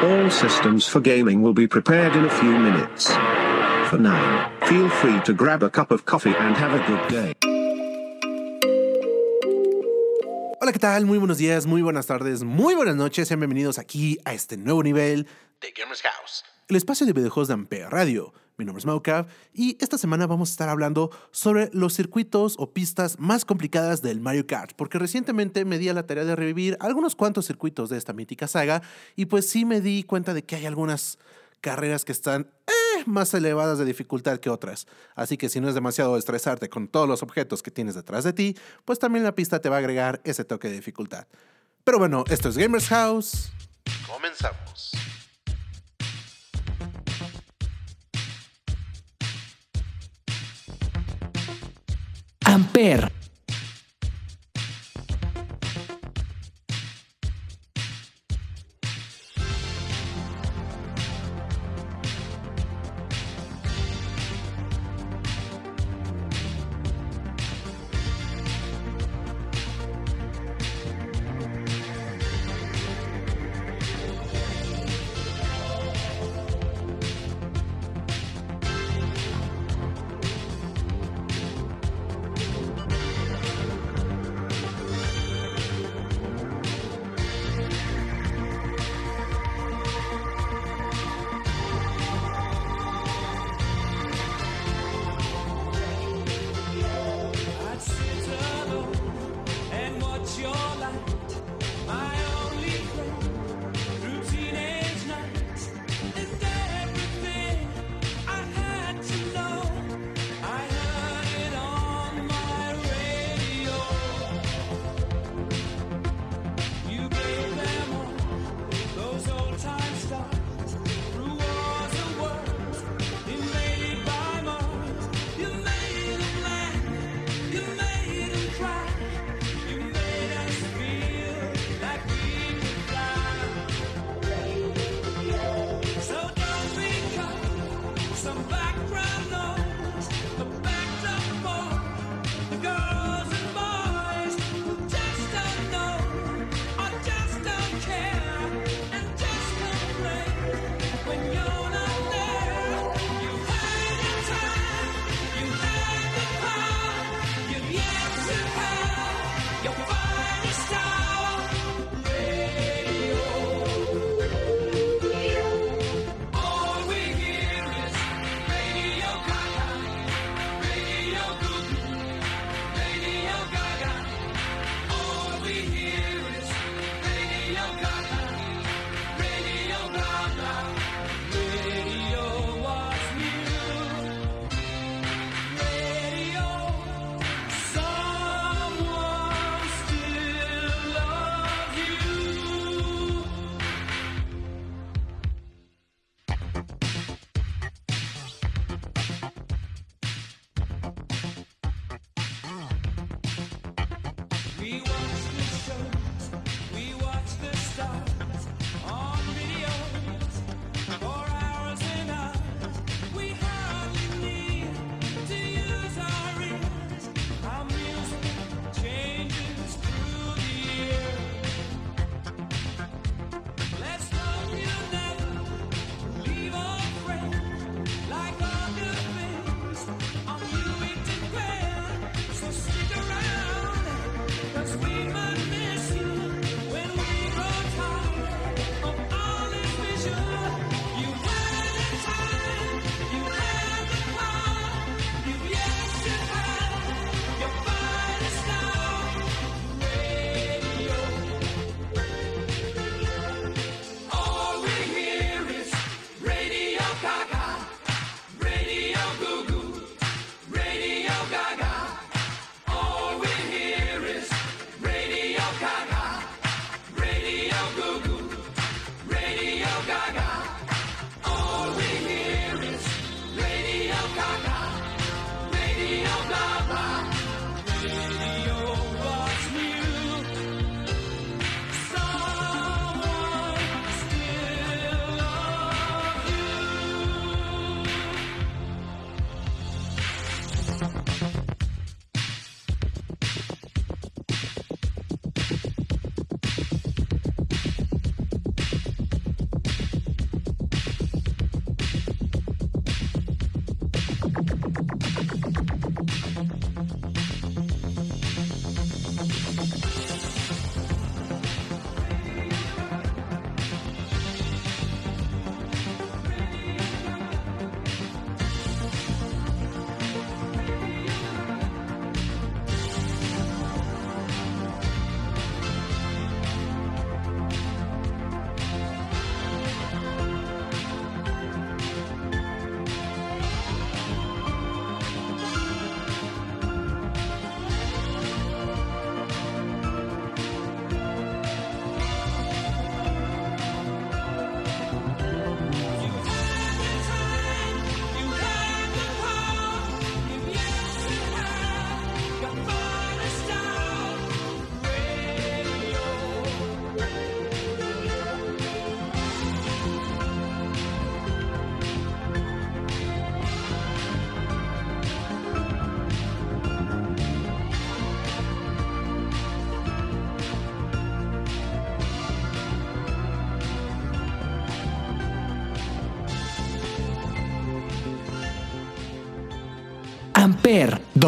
All systems for gaming will be prepared in a few minutes. For now, feel free to grab a cup of coffee and have a good day. Hola, ¿qué tal? Muy buenos días, muy buenas tardes, muy buenas noches. Sean bienvenidos aquí a este nuevo nivel de Gamers House, el espacio de videojuegos de Ampere Radio. Mi nombre es Maucav y esta semana vamos a estar hablando sobre los circuitos o pistas más complicadas del Mario Kart, porque recientemente me di a la tarea de revivir algunos cuantos circuitos de esta mítica saga y pues sí me di cuenta de que hay algunas carreras que están eh, más elevadas de dificultad que otras. Así que si no es demasiado estresarte con todos los objetos que tienes detrás de ti, pues también la pista te va a agregar ese toque de dificultad. Pero bueno, esto es Gamers House. Comenzamos. Amper,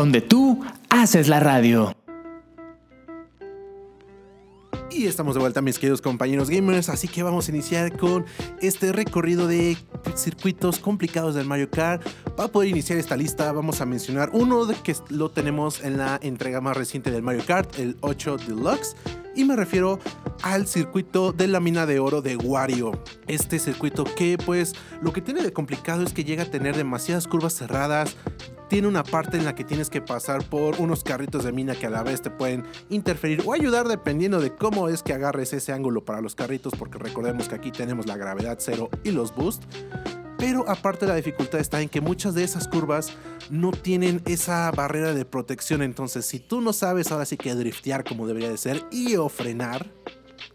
donde tú haces la radio. Y estamos de vuelta, mis queridos compañeros gamers, así que vamos a iniciar con este recorrido de circuitos complicados del Mario Kart. Para poder iniciar esta lista, vamos a mencionar uno de que lo tenemos en la entrega más reciente del Mario Kart, el 8 Deluxe. Y me refiero al circuito de la mina de oro de Wario. Este circuito que pues lo que tiene de complicado es que llega a tener demasiadas curvas cerradas, tiene una parte en la que tienes que pasar por unos carritos de mina que a la vez te pueden interferir o ayudar dependiendo de cómo es que agarres ese ángulo para los carritos, porque recordemos que aquí tenemos la gravedad cero y los boosts. Pero aparte la dificultad está en que muchas de esas curvas no tienen esa barrera de protección. Entonces, si tú no sabes ahora sí que driftear como debería de ser y o frenar,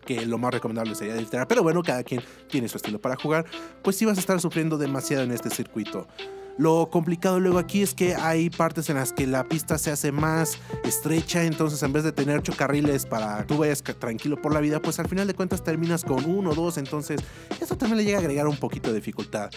que lo más recomendable sería driftear, pero bueno, cada quien tiene su estilo para jugar, pues sí vas a estar sufriendo demasiado en este circuito. Lo complicado luego aquí es que hay partes en las que la pista se hace más estrecha, entonces en vez de tener ocho carriles para tú vayas tranquilo por la vida, pues al final de cuentas terminas con uno o dos, entonces eso también le llega a agregar un poquito de dificultad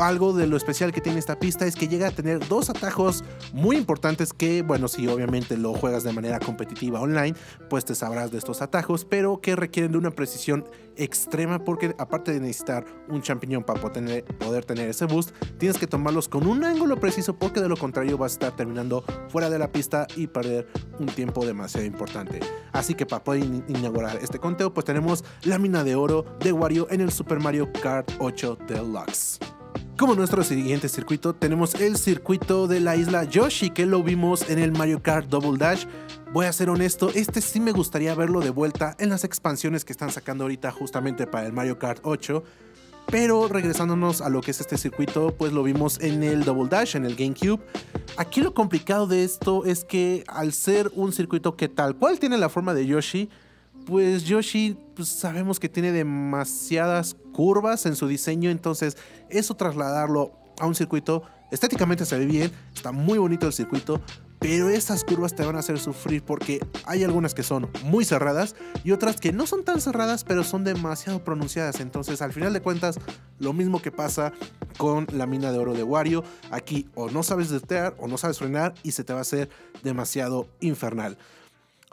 algo de lo especial que tiene esta pista es que llega a tener dos atajos muy importantes que, bueno, si obviamente lo juegas de manera competitiva online, pues te sabrás de estos atajos, pero que requieren de una precisión extrema porque aparte de necesitar un champiñón para poder tener, ese boost, tienes que tomarlos con un ángulo preciso porque de lo contrario vas a estar terminando fuera de la pista y perder un tiempo demasiado importante. Así que para poder inaugurar este conteo, pues tenemos la mina de oro de Wario en el Super Mario Kart 8 Deluxe. Como nuestro siguiente circuito, tenemos el circuito de la isla Yoshi, que lo vimos en el Mario Kart Double Dash. Voy a ser honesto, este sí me gustaría verlo de vuelta en las expansiones que están sacando ahorita justamente para el Mario Kart 8. Pero regresándonos a lo que es este circuito, pues lo vimos en el Double Dash, en el GameCube. Aquí lo complicado de esto es que al ser un circuito que tal cual tiene la forma de Yoshi, pues Yoshi pues sabemos que tiene demasiadas curvas en su diseño, entonces eso trasladarlo a un circuito estéticamente se ve bien, está muy bonito el circuito, pero esas curvas te van a hacer sufrir porque hay algunas que son muy cerradas y otras que no son tan cerradas pero son demasiado pronunciadas. Entonces al final de cuentas lo mismo que pasa con la mina de oro de Wario, aquí o no sabes detear o no sabes frenar y se te va a hacer demasiado infernal.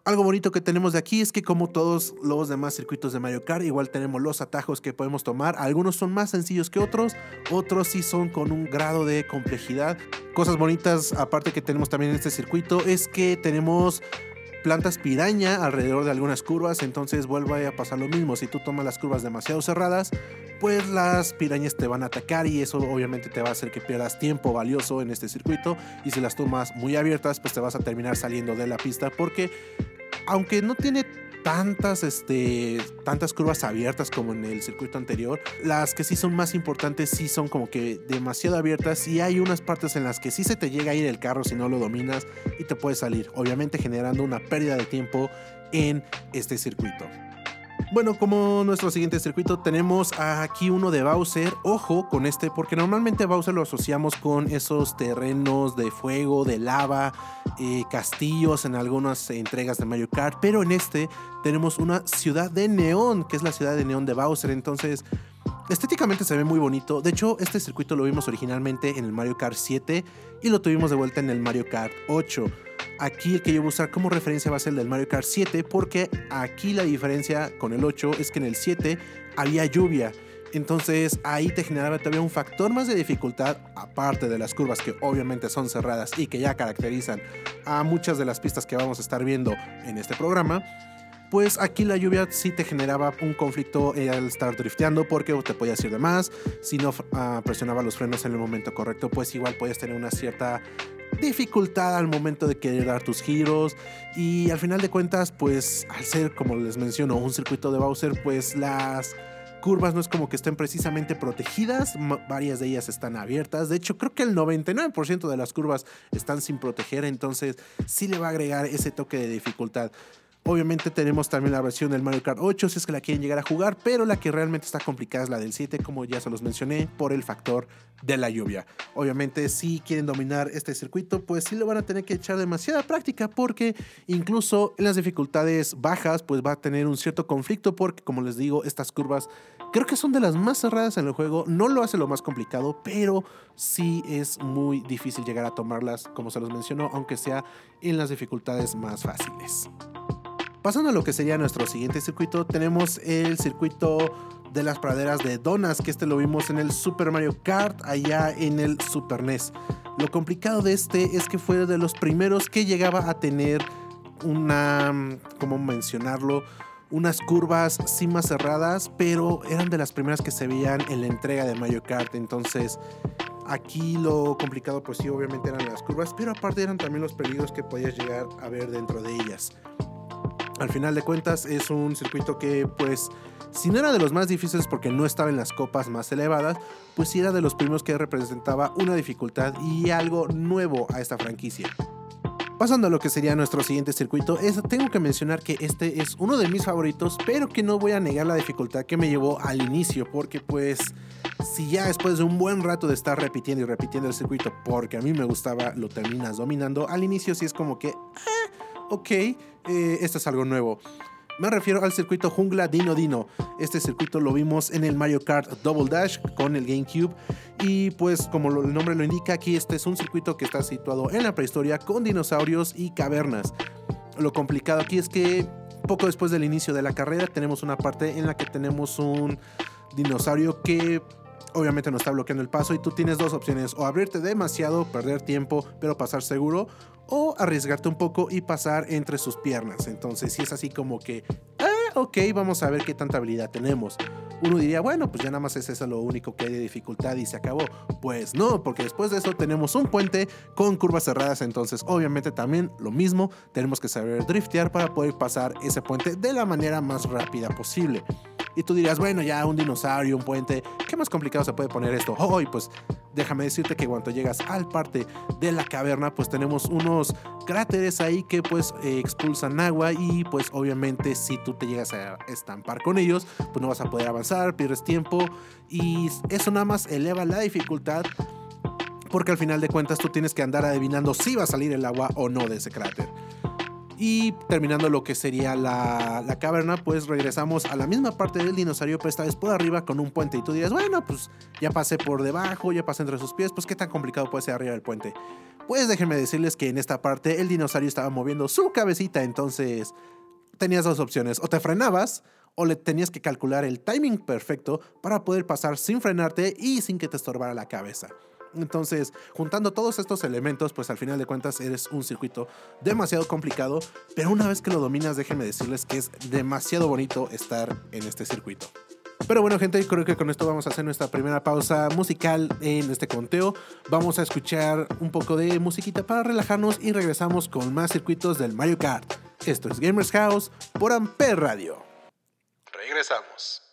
Algo bonito que tenemos de aquí es que como todos los demás circuitos de Mario Kart, igual tenemos los atajos que podemos tomar. Algunos son más sencillos que otros, otros sí son con un grado de complejidad. Cosas bonitas aparte que tenemos también en este circuito es que tenemos plantas piraña alrededor de algunas curvas, entonces vuelve a pasar lo mismo. Si tú tomas las curvas demasiado cerradas, pues las pirañas te van a atacar y eso obviamente te va a hacer que pierdas tiempo valioso en este circuito. Y si las tomas muy abiertas, pues te vas a terminar saliendo de la pista porque aunque no tiene tantas, este, tantas curvas abiertas como en el circuito anterior. Las que sí son más importantes sí son como que demasiado abiertas y hay unas partes en las que sí se te llega a ir el carro si no lo dominas y te puede salir, obviamente generando una pérdida de tiempo en este circuito. Bueno, como nuestro siguiente circuito tenemos aquí uno de Bowser. Ojo con este porque normalmente Bowser lo asociamos con esos terrenos de fuego, de lava, eh, castillos en algunas entregas de Mario Kart. Pero en este tenemos una ciudad de neón, que es la ciudad de neón de Bowser. Entonces... Estéticamente se ve muy bonito. De hecho, este circuito lo vimos originalmente en el Mario Kart 7 y lo tuvimos de vuelta en el Mario Kart 8. Aquí el que yo voy a usar como referencia va a ser el del Mario Kart 7 porque aquí la diferencia con el 8 es que en el 7 había lluvia. Entonces ahí te generaba todavía un factor más de dificultad, aparte de las curvas que obviamente son cerradas y que ya caracterizan a muchas de las pistas que vamos a estar viendo en este programa. Pues aquí la lluvia sí te generaba un conflicto al estar drifteando porque te podías ir de más. Si no ah, presionaba los frenos en el momento correcto, pues igual podías tener una cierta dificultad al momento de querer dar tus giros y al final de cuentas pues al ser como les menciono un circuito de Bowser pues las curvas no es como que estén precisamente protegidas, varias de ellas están abiertas, de hecho creo que el 99% de las curvas están sin proteger, entonces sí le va a agregar ese toque de dificultad. Obviamente tenemos también la versión del Mario Kart 8 si es que la quieren llegar a jugar, pero la que realmente está complicada es la del 7, como ya se los mencioné, por el factor de la lluvia. Obviamente si quieren dominar este circuito, pues sí le van a tener que echar demasiada práctica porque incluso en las dificultades bajas, pues va a tener un cierto conflicto porque como les digo, estas curvas Creo que son de las más cerradas en el juego, no lo hace lo más complicado, pero sí es muy difícil llegar a tomarlas, como se los mencionó, aunque sea en las dificultades más fáciles. Pasando a lo que sería nuestro siguiente circuito, tenemos el circuito de las praderas de donas, que este lo vimos en el Super Mario Kart, allá en el Super NES. Lo complicado de este es que fue de los primeros que llegaba a tener una, ¿cómo mencionarlo? Unas curvas más cerradas, pero eran de las primeras que se veían en la entrega de Mario Kart. Entonces, aquí lo complicado, pues sí, obviamente eran las curvas, pero aparte eran también los peligros que podías llegar a ver dentro de ellas. Al final de cuentas, es un circuito que, pues, si no era de los más difíciles porque no estaba en las copas más elevadas, pues sí era de los primeros que representaba una dificultad y algo nuevo a esta franquicia. Pasando a lo que sería nuestro siguiente circuito, tengo que mencionar que este es uno de mis favoritos, pero que no voy a negar la dificultad que me llevó al inicio, porque pues si ya después de un buen rato de estar repitiendo y repitiendo el circuito, porque a mí me gustaba, lo terminas dominando, al inicio sí es como que, ah, ok, eh, esto es algo nuevo. Me refiero al circuito Jungla Dino Dino. Este circuito lo vimos en el Mario Kart Double Dash con el GameCube. Y pues como el nombre lo indica, aquí este es un circuito que está situado en la prehistoria con dinosaurios y cavernas. Lo complicado aquí es que poco después del inicio de la carrera tenemos una parte en la que tenemos un dinosaurio que obviamente nos está bloqueando el paso y tú tienes dos opciones, o abrirte demasiado, perder tiempo, pero pasar seguro, o arriesgarte un poco y pasar entre sus piernas. Entonces, si es así como que, ah, ok, vamos a ver qué tanta habilidad tenemos. Uno diría, bueno, pues ya nada más es eso lo único que hay de dificultad y se acabó. Pues no, porque después de eso tenemos un puente con curvas cerradas, entonces obviamente también lo mismo, tenemos que saber driftear para poder pasar ese puente de la manera más rápida posible. Y tú dirías, bueno, ya un dinosaurio, un puente, ¿qué más complicado se puede poner esto? Hoy, pues déjame decirte que cuando llegas al parte de la caverna, pues tenemos unos cráteres ahí que pues eh, expulsan agua y pues obviamente si tú te llegas a estampar con ellos, pues no vas a poder avanzar, pierdes tiempo y eso nada más eleva la dificultad porque al final de cuentas tú tienes que andar adivinando si va a salir el agua o no de ese cráter. Y terminando lo que sería la, caverna, pues regresamos a la misma parte del dinosaurio, pero esta vez por arriba con un puente. Y tú dirías, bueno, pues ya pasé por debajo, ya pasé entre sus pies, pues qué tan complicado puede ser arriba del puente. Pues déjenme decirles que en esta parte el dinosaurio estaba moviendo su cabecita, entonces tenías dos opciones, o te frenabas o le tenías que calcular el timing perfecto para poder pasar sin frenarte y sin que te estorbara la cabeza. Entonces, juntando todos estos elementos, pues al final de cuentas eres un circuito demasiado complicado, pero una vez que lo dominas, déjenme decirles que es demasiado bonito estar en este circuito. Pero bueno, gente, creo que con esto vamos a hacer nuestra primera pausa musical en este conteo. Vamos a escuchar un poco de musiquita para relajarnos y regresamos con más circuitos del Mario Kart. Esto es Gamers House por Ampere Radio. Regresamos.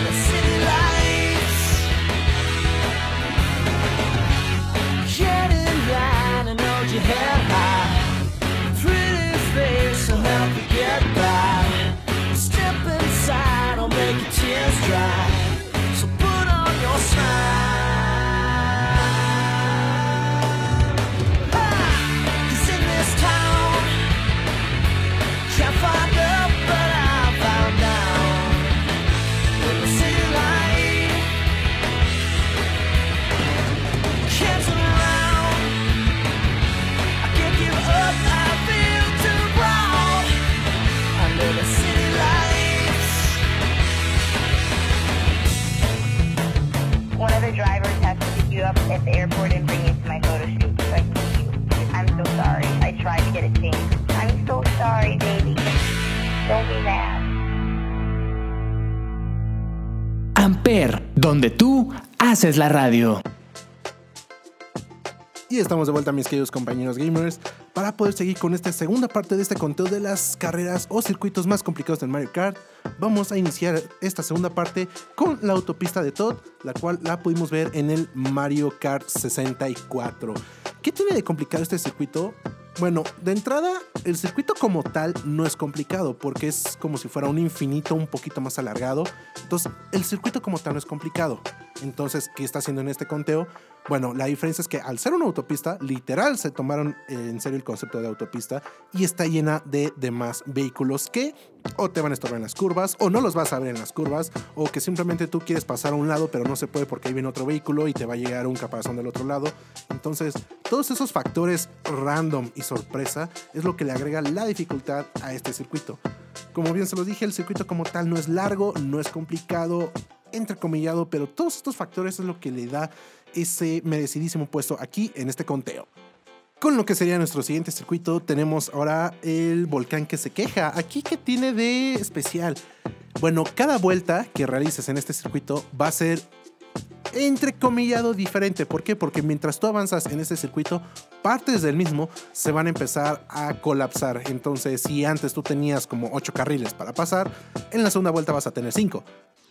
the. Donde tú haces la radio. Y estamos de vuelta, mis queridos compañeros gamers, para poder seguir con esta segunda parte de este conteo de las carreras o circuitos más complicados del Mario Kart. Vamos a iniciar esta segunda parte con la autopista de Todd, la cual la pudimos ver en el Mario Kart 64. ¿Qué tiene de complicado este circuito? Bueno, de entrada, el circuito como tal no es complicado porque es como si fuera un infinito un poquito más alargado. Entonces, el circuito como tal no es complicado. Entonces, ¿qué está haciendo en este conteo? Bueno, la diferencia es que al ser una autopista, literal se tomaron en serio el concepto de autopista y está llena de demás vehículos que o te van a estorbar en las curvas o no los vas a ver en las curvas o que simplemente tú quieres pasar a un lado pero no se puede porque ahí viene otro vehículo y te va a llegar un caparazón del otro lado. Entonces, todos esos factores random y sorpresa es lo que le agrega la dificultad a este circuito. Como bien se lo dije, el circuito como tal no es largo, no es complicado, entrecomillado, pero todos estos factores es lo que le da ese merecidísimo puesto aquí en este conteo. Con lo que sería nuestro siguiente circuito, tenemos ahora el volcán que se queja. Aquí, ¿qué tiene de especial? Bueno, cada vuelta que realices en este circuito va a ser entrecomillado diferente. ¿Por qué? Porque mientras tú avanzas en este circuito, partes del mismo se van a empezar a colapsar. Entonces, si antes tú tenías como 8 carriles para pasar, en la segunda vuelta vas a tener 5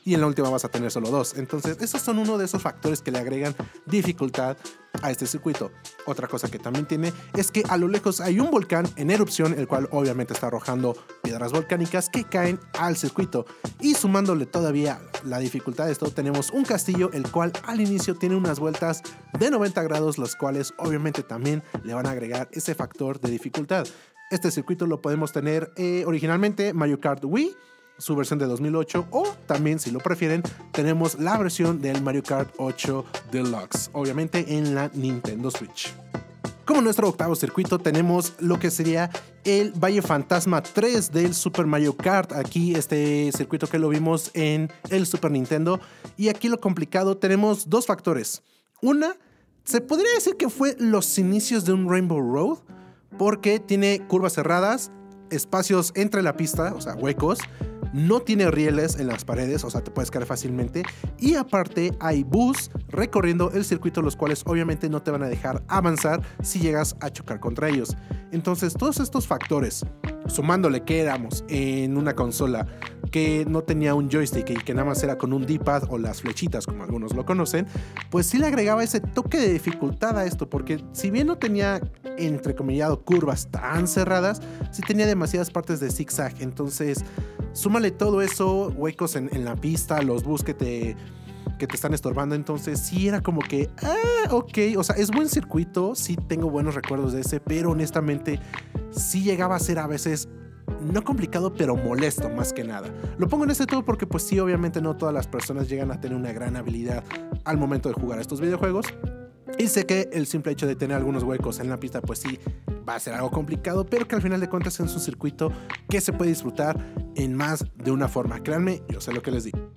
y en la última vas a tener solo dos. Entonces, esos son uno de esos factores que le agregan dificultad a este circuito. Otra cosa que también tiene es que a lo lejos hay un volcán en erupción, el cual obviamente está arrojando piedras volcánicas que caen al circuito. Y sumándole todavía la dificultad de esto, tenemos un castillo, el cual al inicio tiene unas vueltas de 90 grados, los cuales obviamente también le van a agregar ese factor de dificultad. Este circuito lo podemos tener eh, originalmente Mario Kart Wii su versión de 2008 o también si lo prefieren tenemos la versión del Mario Kart 8 Deluxe, obviamente en la Nintendo Switch. Como nuestro octavo circuito tenemos lo que sería el Valle Fantasma 3 del Super Mario Kart. Aquí este circuito que lo vimos en el Super Nintendo. Y aquí lo complicado tenemos dos factores. Una, se podría decir que fue los inicios de un Rainbow Road porque tiene curvas cerradas, espacios entre la pista, o sea, huecos, no tiene rieles en las paredes, o sea, te puedes caer fácilmente. Y aparte hay bus recorriendo el circuito, los cuales obviamente no te van a dejar avanzar si llegas a chocar contra ellos. Entonces, todos estos factores, sumándole que éramos en una consola que no tenía un joystick y que nada más era con un D-pad o las flechitas, como algunos lo conocen, pues sí le agregaba ese toque de dificultad a esto, porque si bien no tenía entrecomillado curvas tan cerradas, sí tenía demasiadas partes de zigzag. Entonces, súmale todo eso, huecos en, la pista, los bus que te, que te están estorbando. Entonces, sí era como que, ah, ok, o sea, es buen circuito, sí tengo buenos recuerdos de ese, pero honestamente, sí llegaba a ser a veces no complicado, pero molesto más que nada. Lo pongo en este todo porque pues sí, obviamente no todas las personas llegan a tener una gran habilidad al momento de jugar estos videojuegos. Y sé que el simple hecho de tener algunos huecos en la pista, pues sí, va a ser algo complicado, pero que al final de cuentas es un circuito que se puede disfrutar en más de una forma. Créanme, yo sé lo que les digo.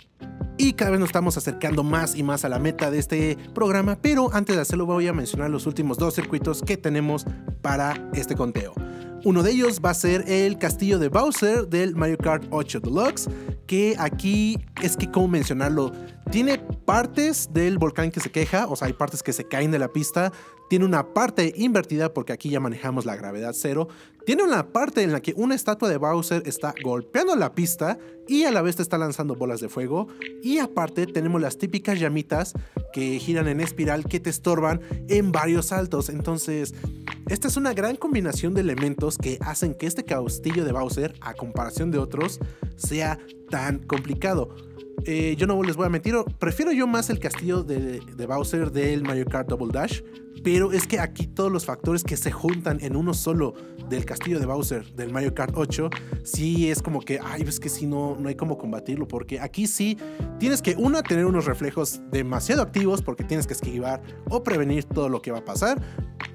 Y cada vez nos estamos acercando más y más a la meta de este programa, pero antes de hacerlo voy a mencionar los últimos dos circuitos que tenemos para este conteo. Uno de ellos va a ser el castillo de Bowser del Mario Kart 8 Deluxe, que aquí es que, ¿cómo mencionarlo? Tiene partes del volcán que se queja, o sea, hay partes que se caen de la pista, tiene una parte invertida porque aquí ya manejamos la gravedad cero, tiene una parte en la que una estatua de Bowser está golpeando la pista y a la vez te está lanzando bolas de fuego. Y aparte tenemos las típicas llamitas que giran en espiral que te estorban en varios saltos, entonces esta es una gran combinación de elementos que hacen que este castillo de Bowser, a comparación de otros, sea tan complicado. Eh, yo no les voy a mentir, prefiero yo más el castillo de, Bowser del Mario Kart Double Dash, pero es que aquí todos los factores que se juntan en uno solo del castillo de Bowser del Mario Kart 8, sí es como que, ay, es que si no, no hay cómo combatirlo, porque aquí sí tienes que, una, tener unos reflejos demasiado activos, porque tienes que esquivar o prevenir todo lo que va a pasar,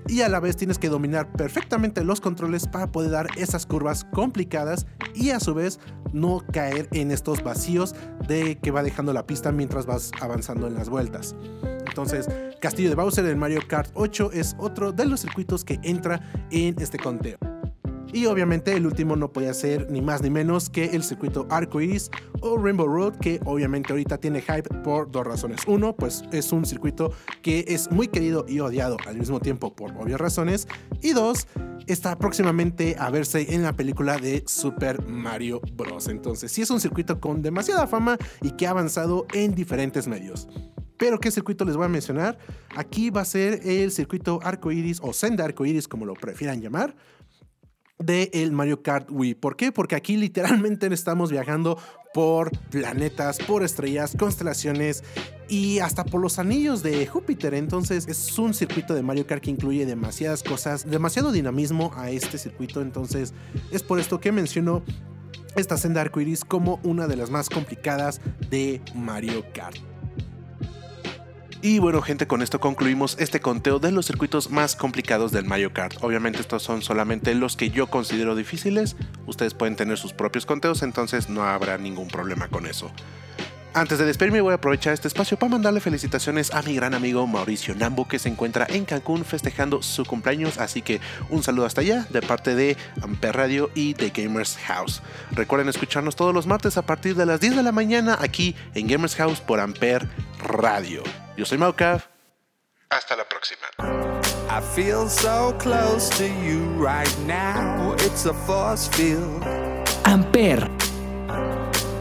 y a la vez tienes que dominar perfectamente los controles para poder dar esas curvas complicadas y a su vez no caer en estos vacíos de que va dejando la pista mientras vas avanzando en las vueltas. Entonces, Castillo de Bowser en Mario Kart 8 es otro de los circuitos que entra en este conteo. Y obviamente el último no podía ser ni más ni menos que el circuito Arcoiris o Rainbow Road, que obviamente ahorita tiene hype por dos razones. Uno, pues es un circuito que es muy querido y odiado al mismo tiempo por obvias razones. Y dos, está próximamente a verse en la película de Super Mario Bros. Entonces, sí es un circuito con demasiada fama y que ha avanzado en diferentes medios. Pero ¿qué circuito les voy a mencionar? Aquí va a ser el circuito arco iris o senda arco iris, como lo prefieran llamar, de el Mario Kart Wii. ¿Por qué? Porque aquí literalmente estamos viajando por planetas, por estrellas, constelaciones y hasta por los anillos de Júpiter. Entonces es un circuito de Mario Kart que incluye demasiadas cosas, demasiado dinamismo a este circuito. Entonces es por esto que menciono esta senda arcoiris como una de las más complicadas de Mario Kart. Y bueno gente, con esto concluimos este conteo de los circuitos más complicados del Mario Kart. Obviamente estos son solamente los que yo considero difíciles, ustedes pueden tener sus propios conteos, entonces no habrá ningún problema con eso. Antes de despedirme voy a aprovechar este espacio para mandarle felicitaciones a mi gran amigo Mauricio Nambo que se encuentra en Cancún festejando su cumpleaños, así que un saludo hasta allá de parte de Amper Radio y de Gamers House. Recuerden escucharnos todos los martes a partir de las 10 de la mañana aquí en Gamers House por Amper Radio. Yo soy Maucav. Hasta la próxima. I feel so close to you right now. It's a force field. Amper.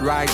Right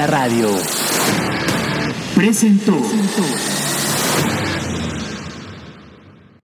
la radio. Presentó.